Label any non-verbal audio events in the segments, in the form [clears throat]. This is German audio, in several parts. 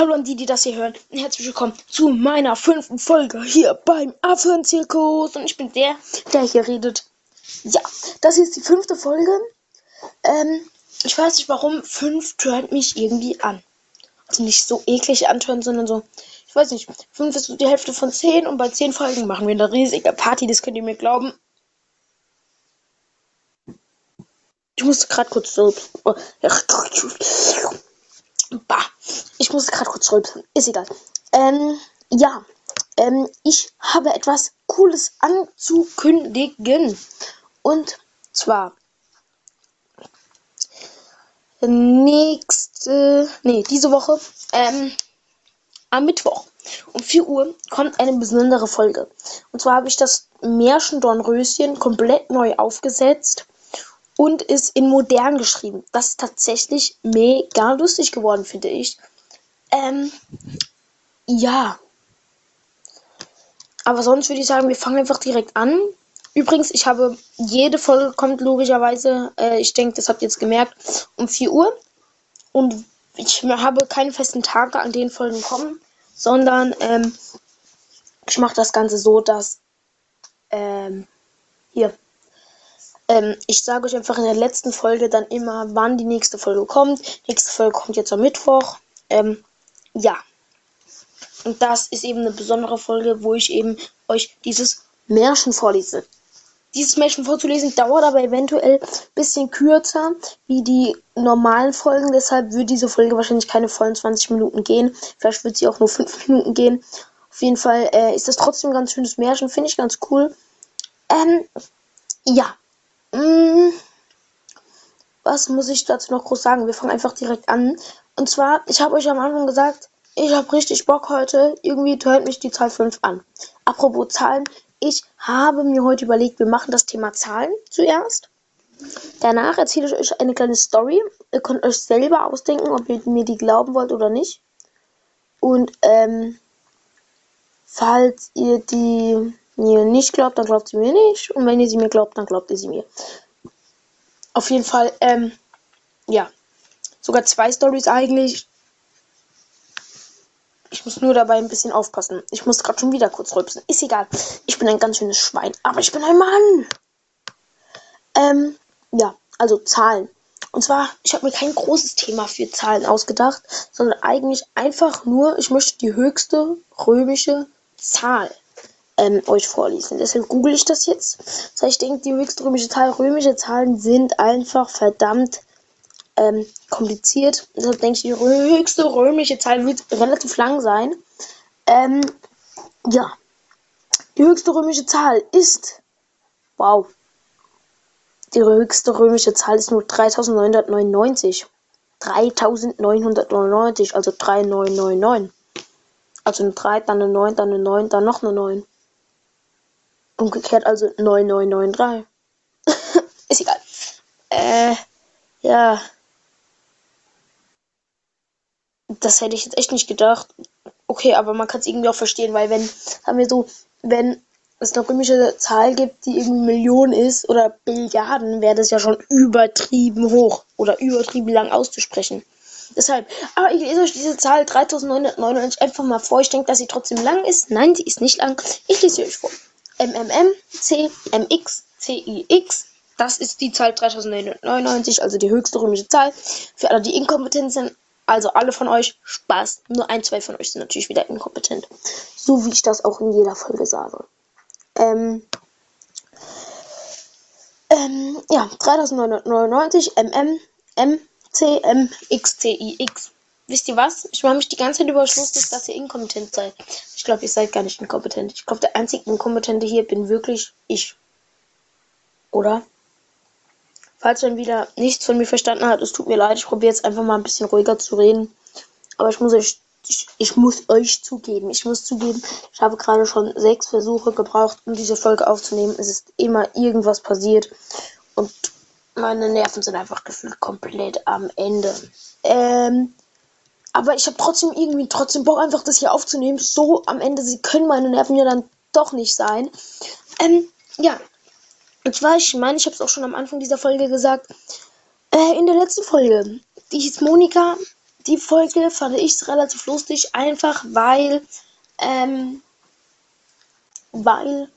Hallo an die, die das hier hören. Herzlich willkommen zu meiner fünften Folge hier beim Affenzirkus. Und ich bin der, der hier redet. Ja, das hier ist die fünfte Folge. Ähm, ich weiß nicht warum. Fünf tönt mich irgendwie an. Also nicht so eklig antören, sondern so. Ich weiß nicht. Fünf ist so die Hälfte von zehn und bei zehn Folgen machen wir eine riesige Party. Das könnt ihr mir glauben. Ich musste gerade kurz so. Bah, ich muss gerade kurz rülpsen. Ist egal. Ähm, ja. Ähm, ich habe etwas Cooles anzukündigen. Und zwar nächste, nee, diese Woche, ähm, am Mittwoch um 4 Uhr kommt eine besondere Folge. Und zwar habe ich das Märchen Dornröschen komplett neu aufgesetzt und ist in modern geschrieben. Das ist tatsächlich mega lustig geworden, finde ich. Ähm, ja. Aber sonst würde ich sagen, wir fangen einfach direkt an. Übrigens, ich habe jede Folge kommt logischerweise, äh, ich denke, das habt ihr jetzt gemerkt, um 4 Uhr. Und ich habe keine festen Tage, an denen Folgen kommen, sondern ähm, ich mache das Ganze so, dass ähm, hier ähm, ich sage euch einfach in der letzten Folge dann immer, wann die nächste Folge kommt. Die nächste Folge kommt jetzt am Mittwoch. Ähm, ja. Und das ist eben eine besondere Folge, wo ich eben euch dieses Märchen vorlese. Dieses Märchen vorzulesen dauert aber eventuell ein bisschen kürzer wie die normalen Folgen. Deshalb wird diese Folge wahrscheinlich keine vollen 20 Minuten gehen. Vielleicht wird sie auch nur 5 [laughs] Minuten gehen. Auf jeden Fall äh, ist das trotzdem ein ganz schönes Märchen. Finde ich ganz cool. Ähm, ja. Mm, was muss ich dazu noch groß sagen? Wir fangen einfach direkt an. Und zwar, ich habe euch am Anfang gesagt, ich habe richtig Bock heute. Irgendwie hört mich die Zahl 5 an. Apropos Zahlen, ich habe mir heute überlegt, wir machen das Thema Zahlen zuerst. Danach erzähle ich euch eine kleine Story. Ihr könnt euch selber ausdenken, ob ihr mir die glauben wollt oder nicht. Und ähm, falls ihr die mir nicht glaubt, dann glaubt sie mir nicht. Und wenn ihr sie mir glaubt, dann glaubt ihr sie mir. Auf jeden Fall, ähm, ja. Sogar zwei Stories eigentlich. Ich muss nur dabei ein bisschen aufpassen. Ich muss gerade schon wieder kurz rülpsen. Ist egal. Ich bin ein ganz schönes Schwein. Aber ich bin ein Mann. Ähm, ja. Also Zahlen. Und zwar, ich habe mir kein großes Thema für Zahlen ausgedacht, sondern eigentlich einfach nur, ich möchte die höchste römische Zahl ähm, euch vorlesen. Deshalb google ich das jetzt. Das ich denke, die höchste römische Zahl, römische Zahlen sind einfach verdammt ähm, kompliziert. Deshalb denke ich, die höchste römische Zahl wird relativ lang sein. Ähm, ja. Die höchste römische Zahl ist. Wow. Die höchste römische Zahl ist nur 3999. 3999, also 3999. Also eine 3, dann eine 9, dann eine 9, dann noch eine 9. Umgekehrt also 9993. [laughs] ist egal. Äh, ja. Das hätte ich jetzt echt nicht gedacht. Okay, aber man kann es irgendwie auch verstehen, weil wenn, haben wir so, wenn es eine römische Zahl gibt, die irgendwie Millionen ist oder Billiarden, wäre das ja schon übertrieben hoch oder übertrieben lang auszusprechen. Deshalb, aber ich lese euch diese Zahl 3999 einfach mal vor. Ich denke, dass sie trotzdem lang ist. Nein, sie ist nicht lang. Ich lese sie euch vor. MMM, CMX, CIX. Das ist die Zahl 3999, also die höchste römische Zahl. Für alle, die inkompetent sind, also alle von euch, Spaß. Nur ein, zwei von euch sind natürlich wieder inkompetent. So wie ich das auch in jeder Folge sage. Ähm, ähm, ja, 3999, MM, M, C, M, X, C, I, X wisst ihr was? Ich mache mich die ganze Zeit über Schluss, dass ihr inkompetent seid. Ich glaube, ihr seid gar nicht inkompetent. Ich glaube, der einzige Inkompetente hier bin wirklich ich. Oder? Falls man wieder nichts von mir verstanden hat, es tut mir leid. Ich probiere jetzt einfach mal ein bisschen ruhiger zu reden. Aber ich muss euch, ich, ich muss euch zugeben, ich muss zugeben, ich habe gerade schon sechs Versuche gebraucht, um diese Folge aufzunehmen. Es ist immer irgendwas passiert. Und meine Nerven sind einfach gefühlt komplett am Ende. Ähm, aber ich habe trotzdem irgendwie trotzdem Bock, einfach das hier aufzunehmen. So am Ende, sie können meine Nerven ja dann doch nicht sein. Ähm, ja. Und zwar, ich meine, ich habe es auch schon am Anfang dieser Folge gesagt. Äh, in der letzten Folge, die hieß Monika die Folge fand ich relativ lustig, einfach weil, ähm, weil,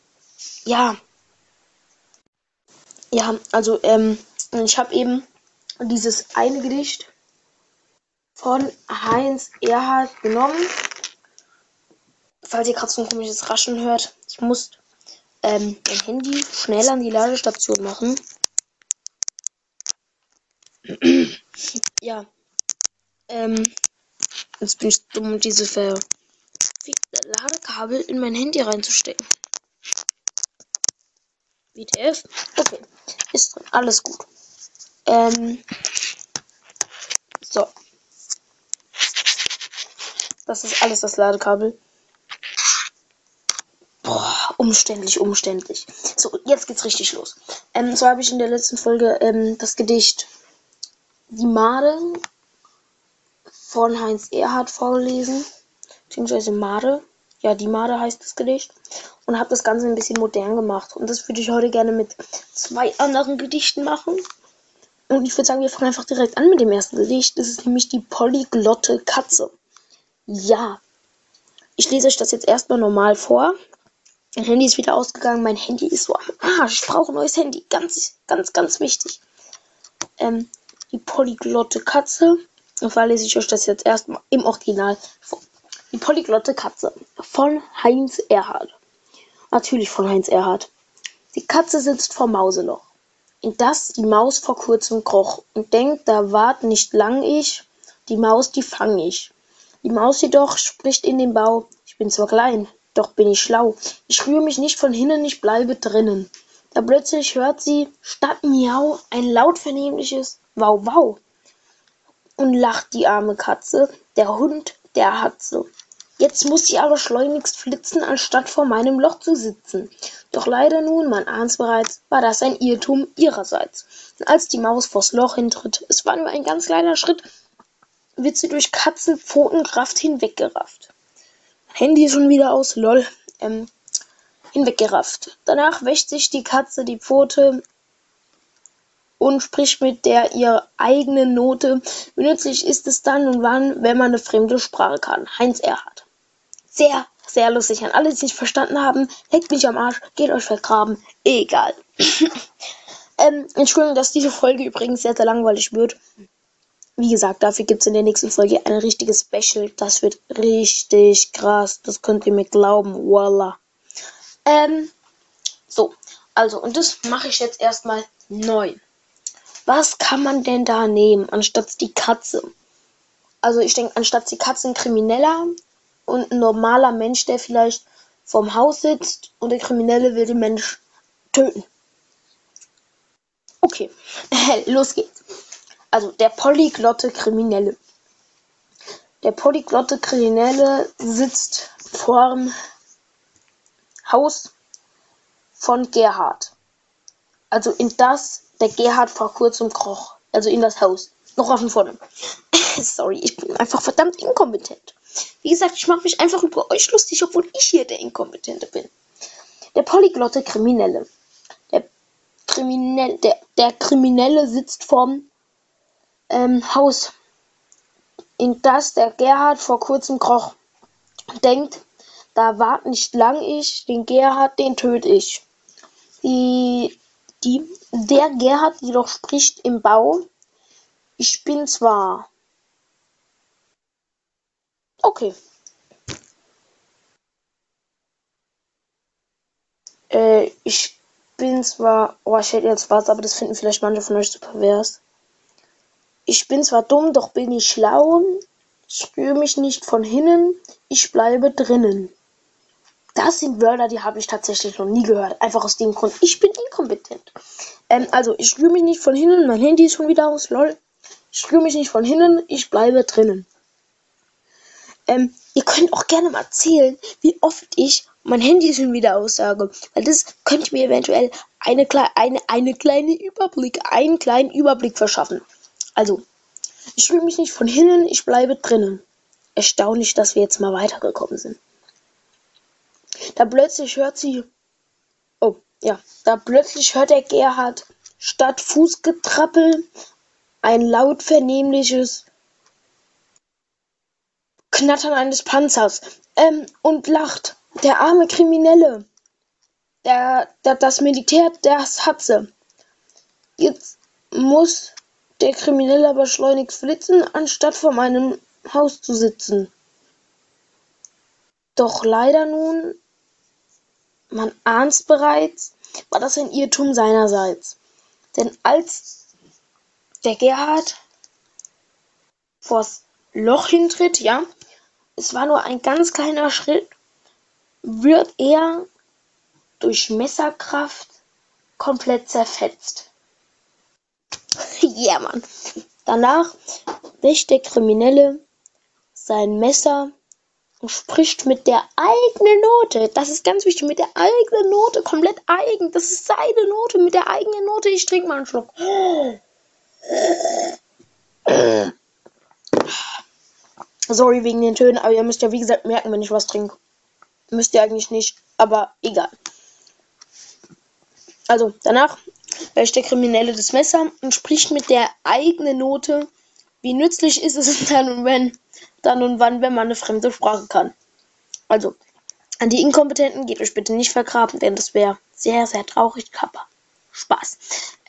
ja, ja, also, ähm, ich habe eben dieses eine Gedicht von Heinz Erhard genommen. Falls ihr gerade so ein komisches Raschen hört, ich muss ähm, mein Handy schnell an die Ladestation machen. [clears throat] ja. Ähm, jetzt bin ich dumm, diese verfickte Ladekabel in mein Handy reinzustecken. WTF? Okay, ist alles gut. Ähm, so. Das ist alles das Ladekabel. Boah, umständlich, umständlich. So, jetzt geht's richtig los. Ähm, so habe ich in der letzten Folge ähm, das Gedicht Die Made von Heinz Erhard vorgelesen. Beziehungsweise Made. Ja, die Made heißt das Gedicht. Und habe das Ganze ein bisschen modern gemacht. Und das würde ich heute gerne mit zwei anderen Gedichten machen. Und ich würde sagen, wir fangen einfach direkt an mit dem ersten Gedicht. Das ist nämlich die polyglotte Katze. Ja. Ich lese euch das jetzt erstmal normal vor. Mein Handy ist wieder ausgegangen. Mein Handy ist so am Arsch. Ich brauche ein neues Handy. Ganz, ganz, ganz wichtig. Ähm, die polyglotte Katze. Und zwar lese ich euch das jetzt erstmal im Original vor. Die polyglotte Katze von Heinz Erhard. Natürlich von Heinz Erhard. Die Katze sitzt vor Mauseloch, in das die Maus vor kurzem kroch und denkt, da wart nicht lang ich, die Maus, die fang ich. Die Maus jedoch spricht in den Bau, ich bin zwar klein, doch bin ich schlau. Ich rühre mich nicht von hinnen, ich bleibe drinnen. Da plötzlich hört sie statt Miau ein laut vernehmliches Wow Wow. Und lacht die arme Katze, der Hund, der hat so. Jetzt muss sie aber schleunigst flitzen, anstatt vor meinem Loch zu sitzen. Doch leider nun, man ahnt's bereits, war das ein Irrtum ihrerseits. Und als die Maus vors Loch hintritt, es war nur ein ganz kleiner Schritt, wird sie durch Katzenpfotenkraft hinweggerafft. Handy schon wieder aus, lol, ähm, hinweggerafft. Danach wäscht sich die Katze die Pfote und spricht mit der ihr eigenen Note. Wie nützlich ist es dann und wann, wenn man eine fremde Sprache kann? Heinz Erhard. Sehr, sehr lustig. An alle, die es nicht verstanden haben, leckt mich am Arsch, geht euch vergraben. Egal. [clears throat] ähm, Entschuldigung, dass diese Folge übrigens sehr, sehr langweilig wird. Wie gesagt, dafür gibt es in der nächsten Folge ein richtiges Special. Das wird richtig krass. Das könnt ihr mir glauben. Voila. Ähm, so. Also, und das mache ich jetzt erstmal neu. Was kann man denn da nehmen, anstatt die Katze? Also, ich denke, anstatt die Katze ein Krimineller und ein normaler Mensch, der vielleicht vorm Haus sitzt und der Kriminelle will den Mensch töten. Okay, [laughs] los geht's also der polyglotte Kriminelle. Der polyglotte Kriminelle sitzt vorm Haus von Gerhard. Also in das der Gerhard vor kurzem kroch. Also in das Haus. Noch von vorne. [laughs] Sorry, ich bin einfach verdammt inkompetent. Wie gesagt, ich mache mich einfach über euch lustig, obwohl ich hier der Inkompetente bin. Der polyglotte Kriminelle. Der Kriminelle, der, der Kriminelle sitzt vorm Haus, in das der Gerhard vor kurzem kroch. Denkt, da wart nicht lang ich, den Gerhard, den töt ich. Die, die, der Gerhard jedoch spricht im Bau, ich bin zwar. Okay. Äh, ich bin zwar. Oh, ich hätte jetzt was, aber das finden vielleicht manche von euch super pervers. Ich bin zwar dumm, doch bin ich schlau. Ich rühre mich nicht von hinnen, ich bleibe drinnen. Das sind Wörter, die habe ich tatsächlich noch nie gehört. Einfach aus dem Grund, ich bin inkompetent. Ähm, also, ich rühre mich nicht von hinnen, mein Handy ist schon wieder aus, lol. Ich rühre mich nicht von hinnen, ich bleibe drinnen. Ähm, ihr könnt auch gerne mal erzählen, wie oft ich mein Handy schon wieder aussage. Weil das könnte mir eventuell eine, eine, eine kleine Überblick, einen kleinen Überblick verschaffen. Also, ich rühre mich nicht von hinnen, ich bleibe drinnen. Erstaunlich, dass wir jetzt mal weitergekommen sind. Da plötzlich hört sie. Oh, ja. Da plötzlich hört der Gerhard statt Fußgetrappel ein laut vernehmliches Knattern eines Panzers ähm, und lacht. Der arme Kriminelle. Der, der, das Militär, das hat sie. Jetzt muss der Kriminelle aber schleunigst flitzen, anstatt vor meinem Haus zu sitzen. Doch leider nun, man ahnt's bereits, war das ein Irrtum seinerseits. Denn als der Gerhard vors Loch hintritt, ja, es war nur ein ganz kleiner Schritt, wird er durch Messerkraft komplett zerfetzt. [laughs] ja, Mann. Danach wäscht der Kriminelle sein Messer und spricht mit der eigenen Note. Das ist ganz wichtig, mit der eigenen Note, komplett eigen. Das ist seine Note, mit der eigenen Note. Ich trinke mal einen Schluck. [gasps] Sorry wegen den Tönen, aber ihr müsst ja wie gesagt merken, wenn ich was trinke. Müsst ihr eigentlich nicht, aber egal. Also, danach wäscht der Kriminelle das Messer und spricht mit der eigenen Note, wie nützlich ist es [laughs] dann und wenn, dann und wann, wenn man eine fremde Sprache kann. Also, an die Inkompetenten geht euch bitte nicht vergraben, denn das wäre sehr, sehr traurig. Kappa. Spaß.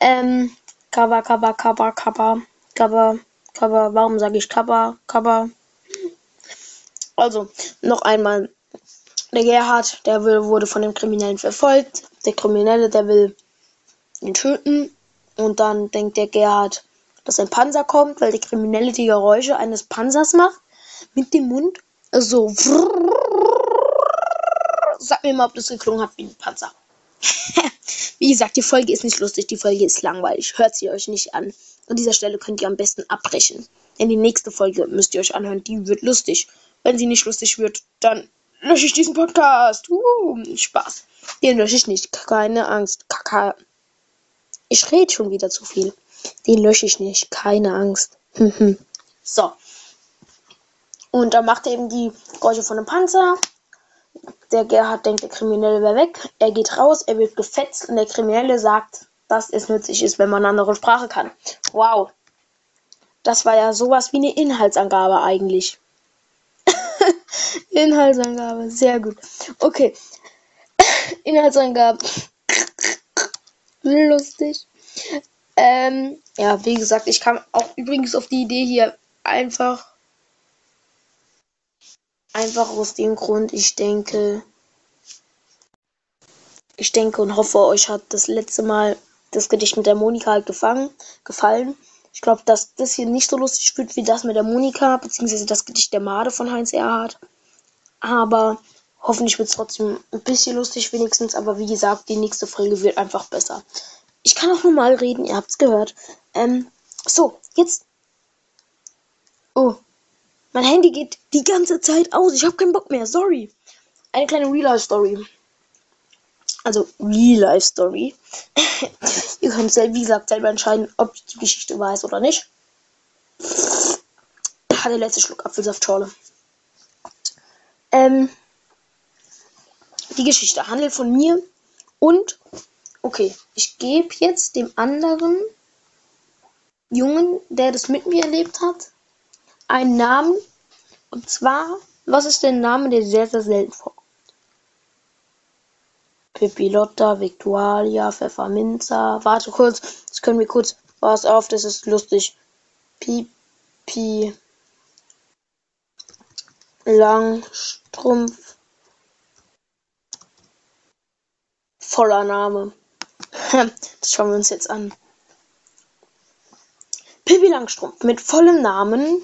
Ähm, Kappa, Kappa, Kappa, Kappa, Kappa, Kappa, warum sage ich Kappa, Kappa? Also, noch einmal. Der Gerhard, der will, wurde von dem Kriminellen verfolgt. Der Kriminelle, der will ihn töten. Und dann denkt der Gerhard, dass ein Panzer kommt, weil der Kriminelle die Geräusche eines Panzers macht. Mit dem Mund. So. [laughs] Sag mir mal, ob das geklungen hat wie ein Panzer. [laughs] wie gesagt, die Folge ist nicht lustig, die Folge ist langweilig. Hört sie euch nicht an. An dieser Stelle könnt ihr am besten abbrechen. Denn die nächste Folge müsst ihr euch anhören, die wird lustig. Wenn sie nicht lustig wird, dann lösche ich diesen Podcast. Uh, Spaß. Den lösche ich nicht. Keine Angst. Kaka. Ich rede schon wieder zu viel. Den lösche ich nicht. Keine Angst. so. Und dann macht er eben die Geräusche von einem Panzer. Der Gerhard denkt, der Kriminelle wäre weg. Er geht raus, er wird gefetzt und der Kriminelle sagt, dass es nützlich ist, wenn man eine andere Sprache kann. Wow. Das war ja sowas wie eine Inhaltsangabe eigentlich. [laughs] Inhaltsangabe, sehr gut. Okay. [laughs] Inhaltsangabe. Lustig. Ähm, ja, wie gesagt, ich kam auch übrigens auf die Idee hier einfach. Einfach aus dem Grund, ich denke. Ich denke und hoffe, euch hat das letzte Mal das Gedicht mit der Monika halt gefangen, gefallen. Ich glaube, dass das hier nicht so lustig wird wie das mit der Monika, beziehungsweise das Gedicht der Made von Heinz Erhardt. Aber hoffentlich wird es trotzdem ein bisschen lustig wenigstens. Aber wie gesagt, die nächste Folge wird einfach besser. Ich kann auch normal reden, ihr habt's gehört. Ähm, so, jetzt. Oh, mein Handy geht die ganze Zeit aus. Ich habe keinen Bock mehr. Sorry. Eine kleine Real-Life-Story. Also Real-Life-Story. [laughs] Ihr könnt, wie gesagt, selber entscheiden, ob die Geschichte ist oder nicht. Ah, der letzte Schluck Apfelsaftschorle. Ähm, die Geschichte handelt von mir und, okay, ich gebe jetzt dem anderen Jungen, der das mit mir erlebt hat, einen Namen. Und zwar, was ist der Name, der sehr, sehr selten vorkommt? Pippilotta, Victualia, Pfefferminzer. Warte kurz, das können wir kurz. Pass auf, das ist lustig. Pipi. Langstrumpf. Voller Name. Das schauen wir uns jetzt an. Pippi Langstrumpf mit vollem Namen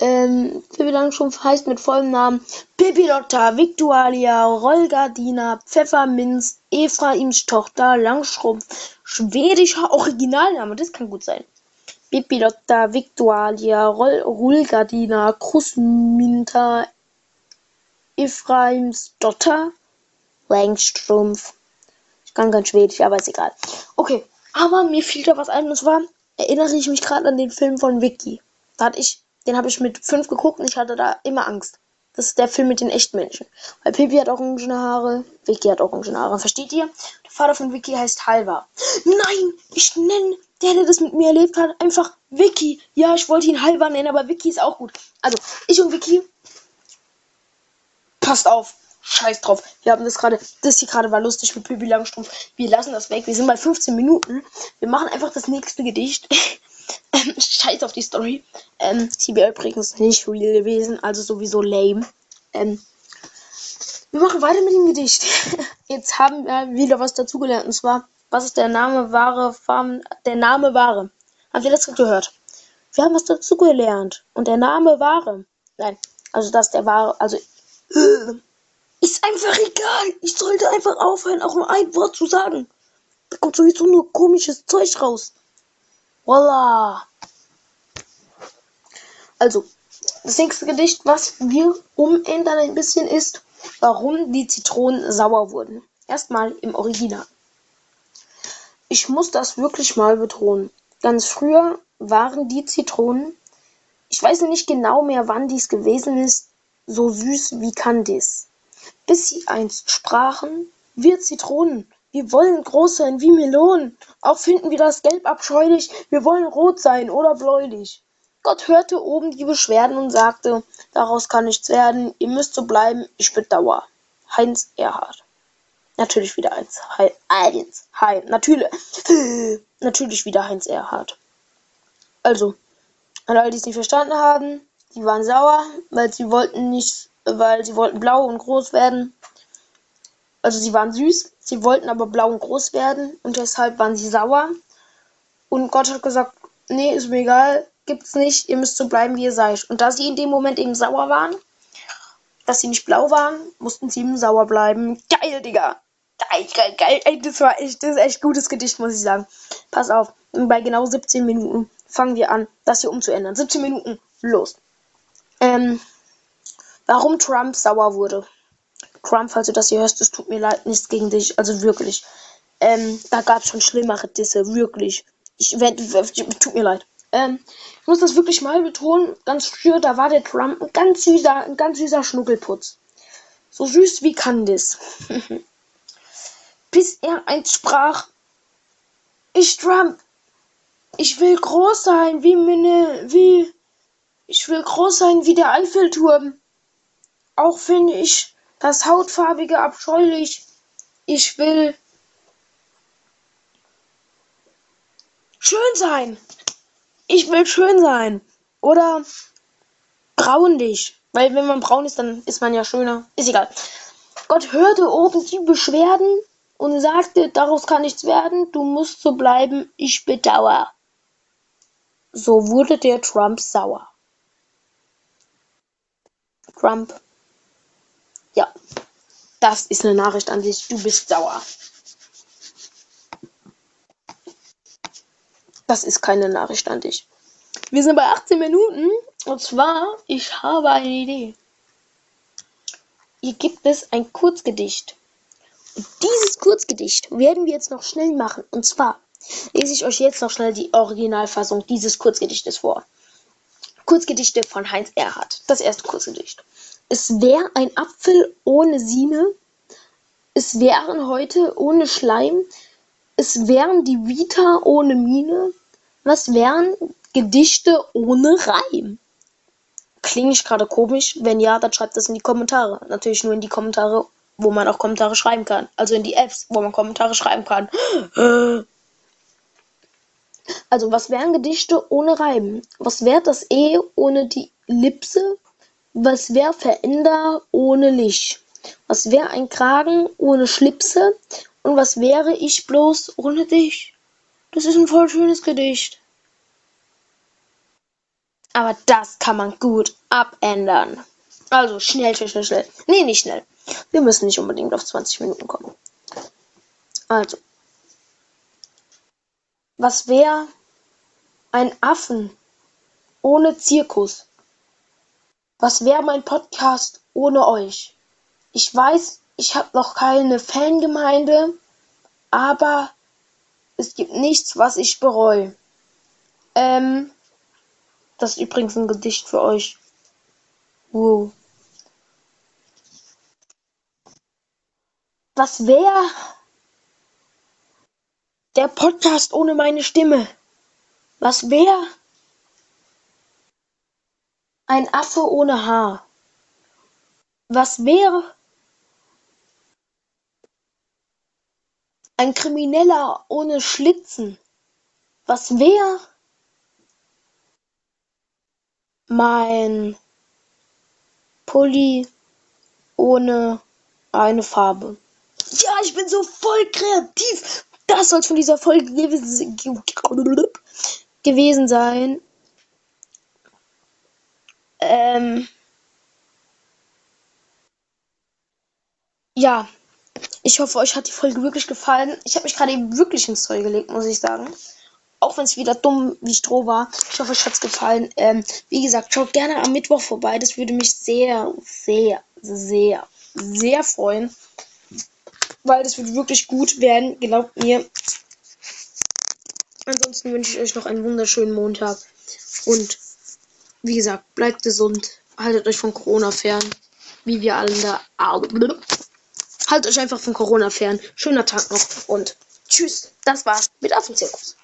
Ähm, Pippi Langstrumpf heißt mit vollem Namen Pippi Lotta Victualia Rollgardina Pfefferminz Ephraims Tochter Langstrumpf. Schwedischer Originalname, das kann gut sein. Pippi Lotta Victualia Rollgardina Krusminta Ephraims Tochter Langstrumpf. Ich kann ganz Schwedisch, aber ist egal. Okay, aber mir fiel da was ein, und zwar erinnere ich mich gerade an den Film von Vicky. Da hatte ich den habe ich mit fünf geguckt und ich hatte da immer Angst. Das ist der Film mit den echten Menschen. Weil Pippi hat orangene Haare, Vicky hat orangene Haare. Versteht ihr? Der Vater von Vicky heißt Halva. Nein, ich nenne der, der das mit mir erlebt hat, einfach Vicky. Ja, ich wollte ihn Halva nennen, aber Vicky ist auch gut. Also, ich und Vicky. Passt auf. Scheiß drauf. Wir haben das gerade, das hier gerade war lustig mit Pippi Langstrumpf. Wir lassen das weg. Wir sind bei 15 Minuten. Wir machen einfach das nächste Gedicht. [laughs] Ähm, scheiß auf die Story. Ähm, sie wäre übrigens nicht real gewesen, also sowieso lame. Ähm, wir machen weiter mit dem Gedicht. [laughs] Jetzt haben wir wieder was dazugelernt. Und zwar, was ist der Name wahre Farm, der Name wahre? Habt ihr das gehört? Wir haben was dazugelernt. Und der Name wahre. Nein, also das der wahre, also ist einfach egal. Ich sollte einfach aufhören, auch nur ein Wort zu sagen. Da kommt sowieso nur komisches Zeug raus. Voila. Also, das nächste Gedicht, was wir umändern ein bisschen, ist, warum die Zitronen sauer wurden. Erstmal im Original. Ich muss das wirklich mal betonen. Ganz früher waren die Zitronen, ich weiß nicht genau mehr, wann dies gewesen ist, so süß wie Candice. Bis sie einst sprachen, wir Zitronen, wir wollen groß sein wie Melonen. Auch finden wir das Gelb abscheulich. Wir wollen rot sein oder bläulich. Gott hörte oben die Beschwerden und sagte, daraus kann nichts werden. Ihr müsst so bleiben. Ich bedauere. Heinz Erhard. Natürlich wieder eins. Heinz. Heinz. Natürlich. Natürlich wieder Heinz Erhard. Also, alle, die es nicht verstanden haben, die waren sauer, weil sie wollten nicht, weil sie wollten blau und groß werden. Also sie waren süß, sie wollten aber blau und groß werden und deshalb waren sie sauer. Und Gott hat gesagt, nee, ist mir egal, gibt's nicht, ihr müsst so bleiben, wie ihr seid. Und da sie in dem Moment eben sauer waren, dass sie nicht blau waren, mussten sie eben sauer bleiben. Geil, Digga! Geil, geil, geil. Das war echt, das ist echt gutes Gedicht, muss ich sagen. Pass auf, bei genau 17 Minuten fangen wir an, das hier umzuändern. 17 Minuten, los. Ähm, warum Trump sauer wurde. Trump, falls du das hier hörst, es tut mir leid, nichts gegen dich. Also wirklich. Ähm, da gab es schon schlimmere Disse, wirklich. Ich werde, tut mir leid. Ähm, ich muss das wirklich mal betonen. Ganz früher, da war der Trump ein ganz süßer, ein ganz süßer Schnuckelputz. So süß wie Candice. [laughs] Bis er eins sprach. Ich Trump. Ich will groß sein, wie meine, wie, ich will groß sein wie der Eiffelturm. Auch finde ich das Hautfarbige abscheulich. Ich will schön sein. Ich will schön sein. Oder braunlich. Weil wenn man braun ist, dann ist man ja schöner. Ist egal. Gott hörte oben die Beschwerden und sagte, daraus kann nichts werden, du musst so bleiben, ich bedauere. So wurde der Trump sauer. Trump ja, das ist eine Nachricht an dich. Du bist sauer. Das ist keine Nachricht an dich. Wir sind bei 18 Minuten. Und zwar, ich habe eine Idee. Hier gibt es ein Kurzgedicht. Und dieses Kurzgedicht werden wir jetzt noch schnell machen. Und zwar lese ich euch jetzt noch schnell die Originalfassung dieses Kurzgedichtes vor. Kurzgedichte von Heinz Erhardt. Das erste Kurzgedicht. Es wär ein Apfel ohne Sine, es wären heute ohne Schleim, es wären die Vita ohne Mine, was wären Gedichte ohne Reim? Klinge ich gerade komisch? Wenn ja, dann schreibt das in die Kommentare. Natürlich nur in die Kommentare, wo man auch Kommentare schreiben kann. Also in die Apps, wo man Kommentare schreiben kann. Also, was wären Gedichte ohne Reim? Was wäre das E ohne die Ellipse? Was wär Veränder ohne Licht? Was wär ein Kragen ohne Schlipse? Und was wäre ich bloß ohne dich? Das ist ein voll schönes Gedicht. Aber das kann man gut abändern. Also schnell, schnell, schnell, schnell. Nee, nicht schnell. Wir müssen nicht unbedingt auf 20 Minuten kommen. Also. Was wär ein Affen ohne Zirkus? Was wär mein Podcast ohne euch? Ich weiß, ich habe noch keine Fangemeinde, aber es gibt nichts, was ich bereue. Ähm, das ist übrigens ein Gedicht für euch. Wow. Was wär der Podcast ohne meine Stimme? Was wäre ein Affe ohne Haar? Was wäre ein Krimineller ohne Schlitzen? Was wäre mein Pulli ohne eine Farbe? Ja, ich bin so voll kreativ. Das soll von dieser Folge gewesen sein. Ähm ja, ich hoffe, euch hat die Folge wirklich gefallen. Ich habe mich gerade eben wirklich ins Zeug gelegt, muss ich sagen. Auch wenn es wieder dumm wie Stroh war. Ich hoffe, euch hat es gefallen. Ähm, wie gesagt, schaut gerne am Mittwoch vorbei. Das würde mich sehr, sehr, sehr, sehr freuen. Weil das wird wirklich gut werden, glaubt mir. Ansonsten wünsche ich euch noch einen wunderschönen Montag. Und wie gesagt, bleibt gesund. Haltet euch von Corona fern. Wie wir alle da. Haltet euch einfach von Corona fern. Schöner Tag noch und tschüss. Das war's mit Affenzirkus.